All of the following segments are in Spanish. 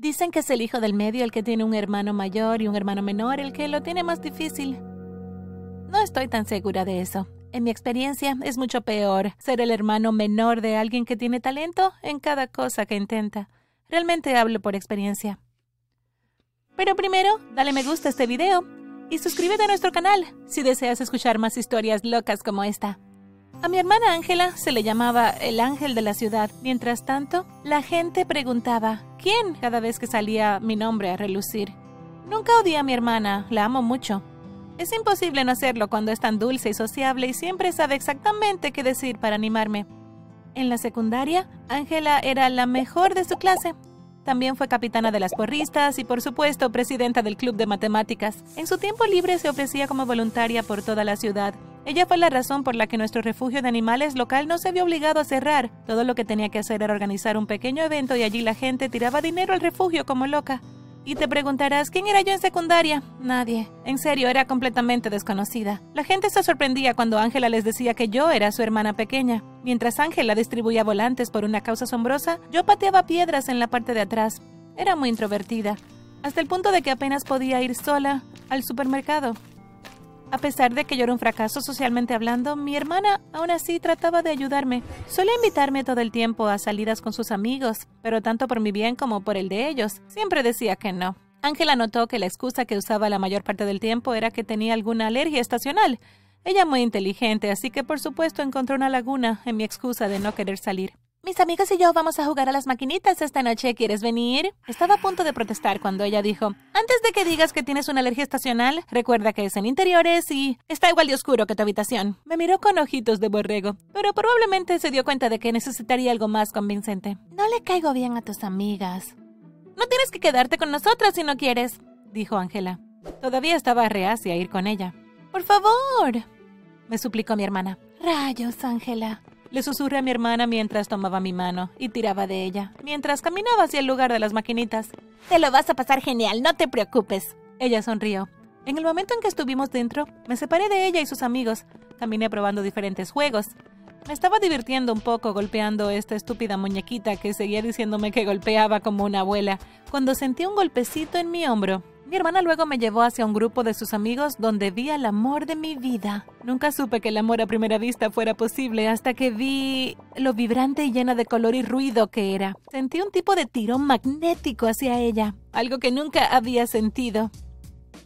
Dicen que es el hijo del medio el que tiene un hermano mayor y un hermano menor el que lo tiene más difícil. No estoy tan segura de eso. En mi experiencia es mucho peor ser el hermano menor de alguien que tiene talento en cada cosa que intenta. Realmente hablo por experiencia. Pero primero, dale me gusta a este video y suscríbete a nuestro canal si deseas escuchar más historias locas como esta. A mi hermana Ángela se le llamaba el ángel de la ciudad. Mientras tanto, la gente preguntaba ¿quién? cada vez que salía mi nombre a relucir. Nunca odié a mi hermana, la amo mucho. Es imposible no hacerlo cuando es tan dulce y sociable y siempre sabe exactamente qué decir para animarme. En la secundaria, Ángela era la mejor de su clase. También fue capitana de las porristas y, por supuesto, presidenta del club de matemáticas. En su tiempo libre se ofrecía como voluntaria por toda la ciudad. Ella fue la razón por la que nuestro refugio de animales local no se vio obligado a cerrar. Todo lo que tenía que hacer era organizar un pequeño evento y allí la gente tiraba dinero al refugio como loca. Y te preguntarás, ¿quién era yo en secundaria? Nadie. En serio, era completamente desconocida. La gente se sorprendía cuando Ángela les decía que yo era su hermana pequeña. Mientras Ángela distribuía volantes por una causa asombrosa, yo pateaba piedras en la parte de atrás. Era muy introvertida, hasta el punto de que apenas podía ir sola al supermercado. A pesar de que yo era un fracaso socialmente hablando, mi hermana aún así trataba de ayudarme. Solía invitarme todo el tiempo a salidas con sus amigos, pero tanto por mi bien como por el de ellos, siempre decía que no. Ángela notó que la excusa que usaba la mayor parte del tiempo era que tenía alguna alergia estacional. Ella muy inteligente, así que por supuesto encontró una laguna en mi excusa de no querer salir. Mis amigos y yo vamos a jugar a las maquinitas esta noche. ¿Quieres venir? Estaba a punto de protestar cuando ella dijo, antes de que digas que tienes una alergia estacional, recuerda que es en interiores y está igual de oscuro que tu habitación. Me miró con ojitos de borrego, pero probablemente se dio cuenta de que necesitaría algo más convincente. No le caigo bien a tus amigas. No tienes que quedarte con nosotras si no quieres, dijo Ángela. Todavía estaba reacia a ir con ella. Por favor, me suplicó mi hermana. Rayos, Ángela. Le susurré a mi hermana mientras tomaba mi mano y tiraba de ella, mientras caminaba hacia el lugar de las maquinitas. Te lo vas a pasar genial, no te preocupes. Ella sonrió. En el momento en que estuvimos dentro, me separé de ella y sus amigos. Caminé probando diferentes juegos. Me estaba divirtiendo un poco golpeando esta estúpida muñequita que seguía diciéndome que golpeaba como una abuela, cuando sentí un golpecito en mi hombro. Mi hermana luego me llevó hacia un grupo de sus amigos donde vi al amor de mi vida. Nunca supe que el amor a primera vista fuera posible hasta que vi lo vibrante y llena de color y ruido que era. Sentí un tipo de tirón magnético hacia ella, algo que nunca había sentido.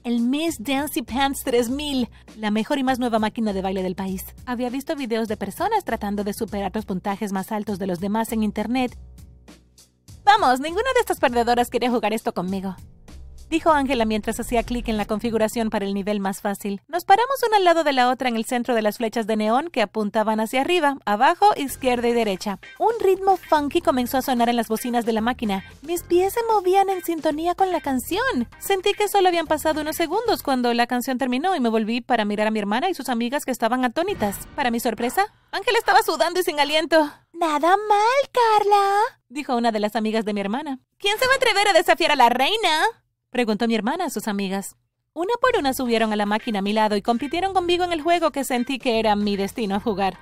El Miss Dancy Pants 3000, la mejor y más nueva máquina de baile del país. Había visto videos de personas tratando de superar los puntajes más altos de los demás en internet. Vamos, ninguna de estas perdedoras quería jugar esto conmigo dijo Ángela mientras hacía clic en la configuración para el nivel más fácil. Nos paramos una al lado de la otra en el centro de las flechas de neón que apuntaban hacia arriba, abajo, izquierda y derecha. Un ritmo funky comenzó a sonar en las bocinas de la máquina. Mis pies se movían en sintonía con la canción. Sentí que solo habían pasado unos segundos cuando la canción terminó y me volví para mirar a mi hermana y sus amigas que estaban atónitas. Para mi sorpresa, Ángela estaba sudando y sin aliento. Nada mal, Carla, dijo una de las amigas de mi hermana. ¿Quién se va a atrever a desafiar a la reina? Preguntó mi hermana a sus amigas. Una por una subieron a la máquina a mi lado y compitieron conmigo en el juego que sentí que era mi destino a jugar.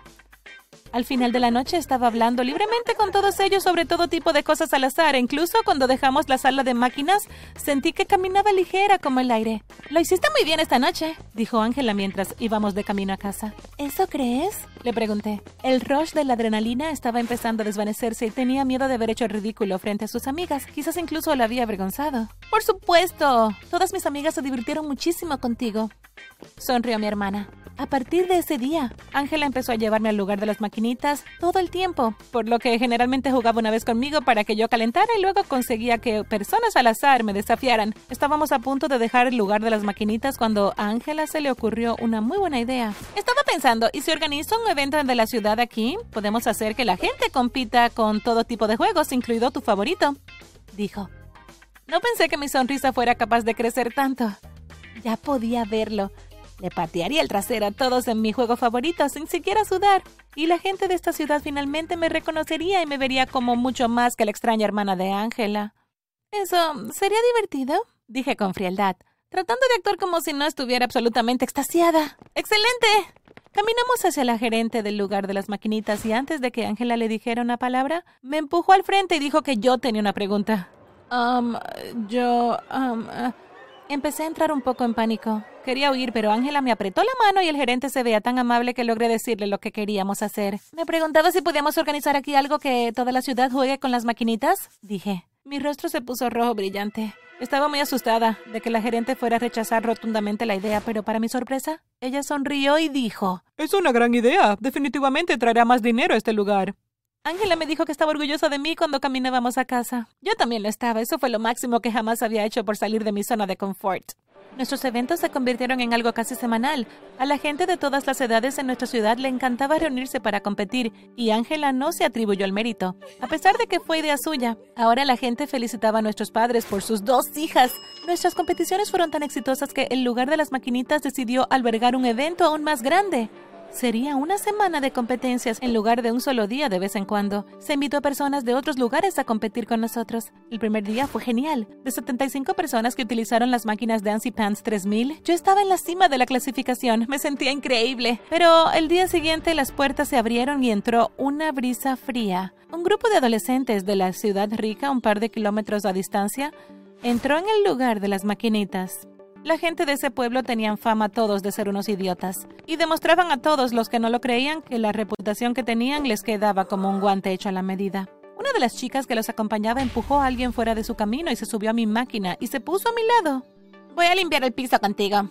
Al final de la noche estaba hablando libremente con todos ellos sobre todo tipo de cosas al azar. Incluso cuando dejamos la sala de máquinas, sentí que caminaba ligera como el aire. Lo hiciste muy bien esta noche, dijo Ángela mientras íbamos de camino a casa. ¿Eso crees? Le pregunté. El rush de la adrenalina estaba empezando a desvanecerse y tenía miedo de haber hecho el ridículo frente a sus amigas. Quizás incluso la había avergonzado. Por supuesto. Todas mis amigas se divirtieron muchísimo contigo. Sonrió mi hermana. A partir de ese día, Ángela empezó a llevarme al lugar de las maquinitas todo el tiempo, por lo que generalmente jugaba una vez conmigo para que yo calentara y luego conseguía que personas al azar me desafiaran. Estábamos a punto de dejar el lugar de las maquinitas cuando a Ángela se le ocurrió una muy buena idea. Estaba pensando, ¿y si organizo un evento de la ciudad aquí? Podemos hacer que la gente compita con todo tipo de juegos, incluido tu favorito, dijo. No pensé que mi sonrisa fuera capaz de crecer tanto. Ya podía verlo. Le patearía el trasero a todos en mi juego favorito sin siquiera sudar. Y la gente de esta ciudad finalmente me reconocería y me vería como mucho más que la extraña hermana de Ángela. Eso sería divertido, dije con frialdad, tratando de actuar como si no estuviera absolutamente extasiada. ¡Excelente! Caminamos hacia la gerente del lugar de las maquinitas y antes de que Ángela le dijera una palabra, me empujó al frente y dijo que yo tenía una pregunta. Um, yo... Um, empecé a entrar un poco en pánico. Quería huir, pero Ángela me apretó la mano y el gerente se veía tan amable que logré decirle lo que queríamos hacer. Me preguntaba si podíamos organizar aquí algo que toda la ciudad juegue con las maquinitas. Dije. Mi rostro se puso rojo brillante. Estaba muy asustada de que la gerente fuera a rechazar rotundamente la idea, pero para mi sorpresa, ella sonrió y dijo, Es una gran idea. Definitivamente traerá más dinero a este lugar. Ángela me dijo que estaba orgullosa de mí cuando caminábamos a casa. Yo también lo estaba. Eso fue lo máximo que jamás había hecho por salir de mi zona de confort. Nuestros eventos se convirtieron en algo casi semanal. A la gente de todas las edades en nuestra ciudad le encantaba reunirse para competir y Ángela no se atribuyó el mérito, a pesar de que fue idea suya. Ahora la gente felicitaba a nuestros padres por sus dos hijas. Nuestras competiciones fueron tan exitosas que el lugar de las maquinitas decidió albergar un evento aún más grande. Sería una semana de competencias en lugar de un solo día de vez en cuando. Se invitó a personas de otros lugares a competir con nosotros. El primer día fue genial. De 75 personas que utilizaron las máquinas Dancy Pants 3000, yo estaba en la cima de la clasificación. Me sentía increíble. Pero el día siguiente las puertas se abrieron y entró una brisa fría. Un grupo de adolescentes de la ciudad rica, un par de kilómetros a distancia, entró en el lugar de las maquinitas. La gente de ese pueblo tenían fama todos de ser unos idiotas, y demostraban a todos los que no lo creían que la reputación que tenían les quedaba como un guante hecho a la medida. Una de las chicas que los acompañaba empujó a alguien fuera de su camino y se subió a mi máquina y se puso a mi lado. Voy a limpiar el piso contigo,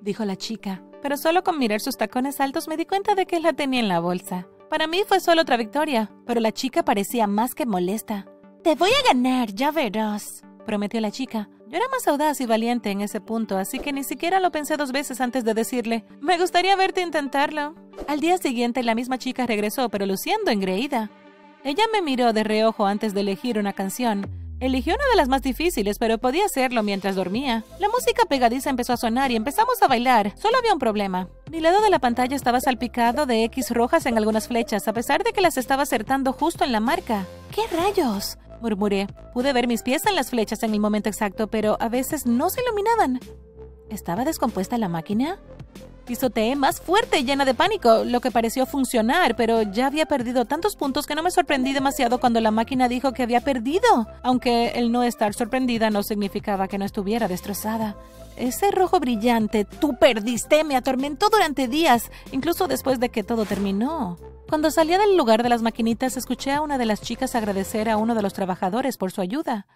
dijo la chica, pero solo con mirar sus tacones altos me di cuenta de que la tenía en la bolsa. Para mí fue solo otra victoria, pero la chica parecía más que molesta. Te voy a ganar, ya verás, prometió la chica. Yo era más audaz y valiente en ese punto, así que ni siquiera lo pensé dos veces antes de decirle, me gustaría verte intentarlo. Al día siguiente la misma chica regresó, pero luciendo engreída. Ella me miró de reojo antes de elegir una canción. Eligió una de las más difíciles, pero podía hacerlo mientras dormía. La música pegadiza empezó a sonar y empezamos a bailar. Solo había un problema. Mi lado de la pantalla estaba salpicado de X rojas en algunas flechas, a pesar de que las estaba acertando justo en la marca. ¿Qué rayos? Murmuré. Pude ver mis pies en las flechas en el momento exacto, pero a veces no se iluminaban. ¿Estaba descompuesta la máquina? Pisoteé más fuerte, llena de pánico, lo que pareció funcionar, pero ya había perdido tantos puntos que no me sorprendí demasiado cuando la máquina dijo que había perdido, aunque el no estar sorprendida no significaba que no estuviera destrozada. Ese rojo brillante, tú perdiste, me atormentó durante días, incluso después de que todo terminó. Cuando salía del lugar de las maquinitas, escuché a una de las chicas agradecer a uno de los trabajadores por su ayuda.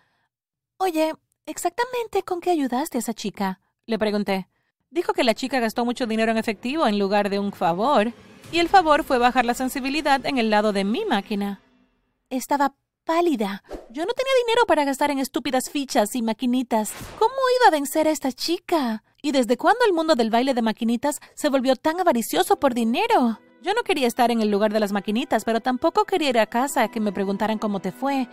Oye, ¿exactamente con qué ayudaste a esa chica? Le pregunté. Dijo que la chica gastó mucho dinero en efectivo en lugar de un favor, y el favor fue bajar la sensibilidad en el lado de mi máquina. Estaba pálida. Yo no tenía dinero para gastar en estúpidas fichas y maquinitas. ¿Cómo iba a vencer a esta chica? ¿Y desde cuándo el mundo del baile de maquinitas se volvió tan avaricioso por dinero? Yo no quería estar en el lugar de las maquinitas, pero tampoco quería ir a casa a que me preguntaran cómo te fue.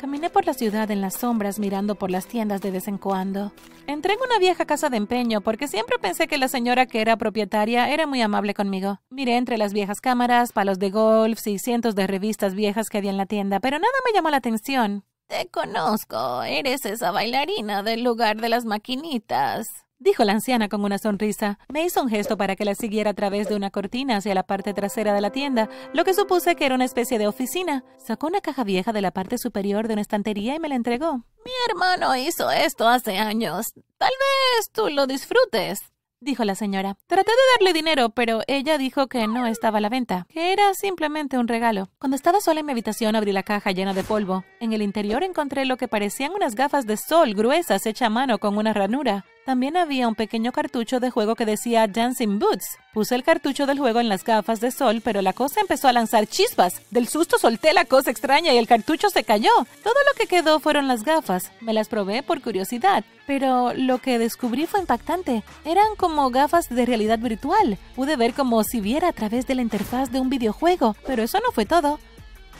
Caminé por la ciudad en las sombras mirando por las tiendas de vez en cuando. Entré en una vieja casa de empeño porque siempre pensé que la señora que era propietaria era muy amable conmigo. Miré entre las viejas cámaras, palos de golf y cientos de revistas viejas que había en la tienda, pero nada me llamó la atención. Te conozco, eres esa bailarina del lugar de las maquinitas dijo la anciana con una sonrisa. Me hizo un gesto para que la siguiera a través de una cortina hacia la parte trasera de la tienda, lo que supuse que era una especie de oficina. Sacó una caja vieja de la parte superior de una estantería y me la entregó. Mi hermano hizo esto hace años. Tal vez tú lo disfrutes dijo la señora. Traté de darle dinero, pero ella dijo que no estaba a la venta, que era simplemente un regalo. Cuando estaba sola en mi habitación abrí la caja llena de polvo. En el interior encontré lo que parecían unas gafas de sol gruesas hechas a mano con una ranura. También había un pequeño cartucho de juego que decía Dancing Boots. Puse el cartucho del juego en las gafas de sol, pero la cosa empezó a lanzar chispas. Del susto solté la cosa extraña y el cartucho se cayó. Todo lo que quedó fueron las gafas. Me las probé por curiosidad, pero lo que descubrí fue impactante. Eran como gafas de realidad virtual. Pude ver como si viera a través de la interfaz de un videojuego, pero eso no fue todo.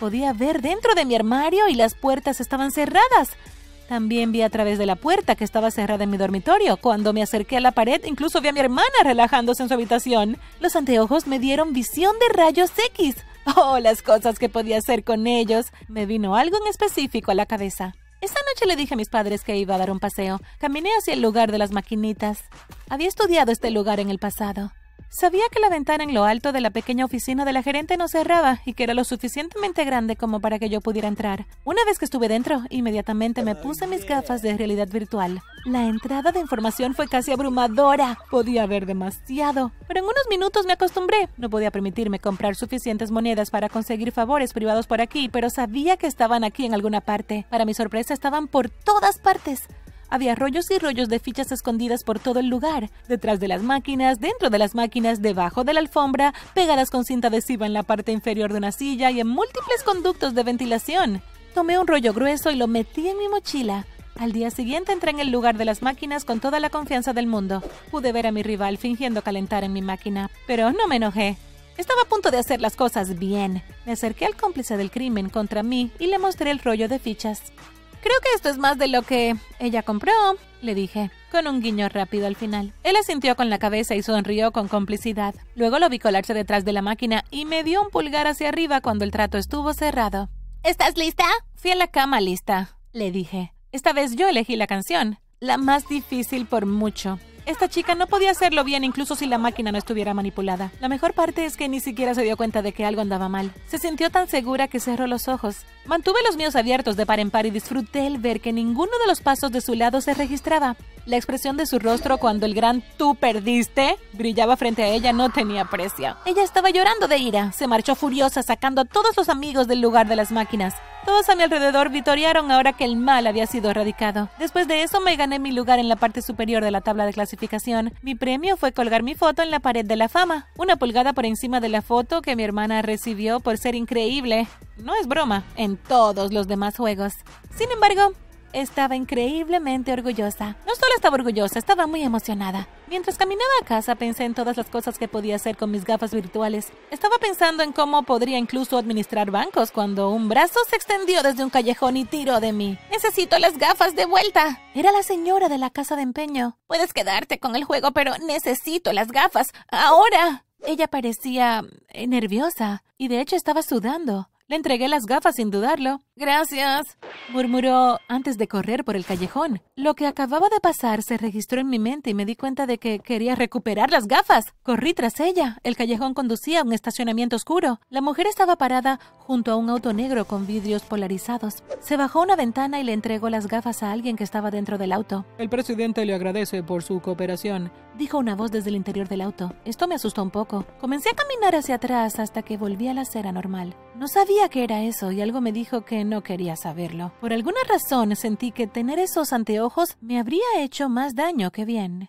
Podía ver dentro de mi armario y las puertas estaban cerradas. También vi a través de la puerta que estaba cerrada en mi dormitorio. Cuando me acerqué a la pared, incluso vi a mi hermana relajándose en su habitación. Los anteojos me dieron visión de rayos X. Oh, las cosas que podía hacer con ellos. Me vino algo en específico a la cabeza. Esa noche le dije a mis padres que iba a dar un paseo. Caminé hacia el lugar de las maquinitas. Había estudiado este lugar en el pasado. Sabía que la ventana en lo alto de la pequeña oficina de la gerente no cerraba y que era lo suficientemente grande como para que yo pudiera entrar. Una vez que estuve dentro, inmediatamente me puse mis gafas de realidad virtual. La entrada de información fue casi abrumadora. Podía ver demasiado. Pero en unos minutos me acostumbré. No podía permitirme comprar suficientes monedas para conseguir favores privados por aquí, pero sabía que estaban aquí en alguna parte. Para mi sorpresa, estaban por todas partes. Había rollos y rollos de fichas escondidas por todo el lugar, detrás de las máquinas, dentro de las máquinas, debajo de la alfombra, pegadas con cinta adhesiva en la parte inferior de una silla y en múltiples conductos de ventilación. Tomé un rollo grueso y lo metí en mi mochila. Al día siguiente entré en el lugar de las máquinas con toda la confianza del mundo. Pude ver a mi rival fingiendo calentar en mi máquina, pero no me enojé. Estaba a punto de hacer las cosas bien. Me acerqué al cómplice del crimen contra mí y le mostré el rollo de fichas. Creo que esto es más de lo que ella compró, le dije, con un guiño rápido al final. Él asintió con la cabeza y sonrió con complicidad. Luego lo vi colarse detrás de la máquina y me dio un pulgar hacia arriba cuando el trato estuvo cerrado. ¿Estás lista? Fui a la cama lista, le dije. Esta vez yo elegí la canción, la más difícil por mucho. Esta chica no podía hacerlo bien incluso si la máquina no estuviera manipulada. La mejor parte es que ni siquiera se dio cuenta de que algo andaba mal. Se sintió tan segura que cerró los ojos. Mantuve los míos abiertos de par en par y disfruté el ver que ninguno de los pasos de su lado se registraba. La expresión de su rostro cuando el gran tú perdiste brillaba frente a ella no tenía precio. Ella estaba llorando de ira. Se marchó furiosa sacando a todos los amigos del lugar de las máquinas. Todos a mi alrededor vitorearon ahora que el mal había sido erradicado. Después de eso me gané mi lugar en la parte superior de la tabla de clasificación. Mi premio fue colgar mi foto en la pared de la fama, una pulgada por encima de la foto que mi hermana recibió por ser increíble. No es broma, en todos los demás juegos. Sin embargo, estaba increíblemente orgullosa. No solo estaba orgullosa, estaba muy emocionada. Mientras caminaba a casa pensé en todas las cosas que podía hacer con mis gafas virtuales. Estaba pensando en cómo podría incluso administrar bancos cuando un brazo se extendió desde un callejón y tiró de mí. Necesito las gafas de vuelta. Era la señora de la casa de empeño. Puedes quedarte con el juego, pero necesito las gafas. Ahora. Ella parecía nerviosa y de hecho estaba sudando. Le entregué las gafas sin dudarlo. Gracias, murmuró antes de correr por el callejón. Lo que acababa de pasar se registró en mi mente y me di cuenta de que quería recuperar las gafas. Corrí tras ella. El callejón conducía a un estacionamiento oscuro. La mujer estaba parada junto a un auto negro con vidrios polarizados. Se bajó una ventana y le entregó las gafas a alguien que estaba dentro del auto. El presidente le agradece por su cooperación, dijo una voz desde el interior del auto. Esto me asustó un poco. Comencé a caminar hacia atrás hasta que volví a la acera normal. No sabía qué era eso y algo me dijo que no quería saberlo. Por alguna razón sentí que tener esos anteojos me habría hecho más daño que bien.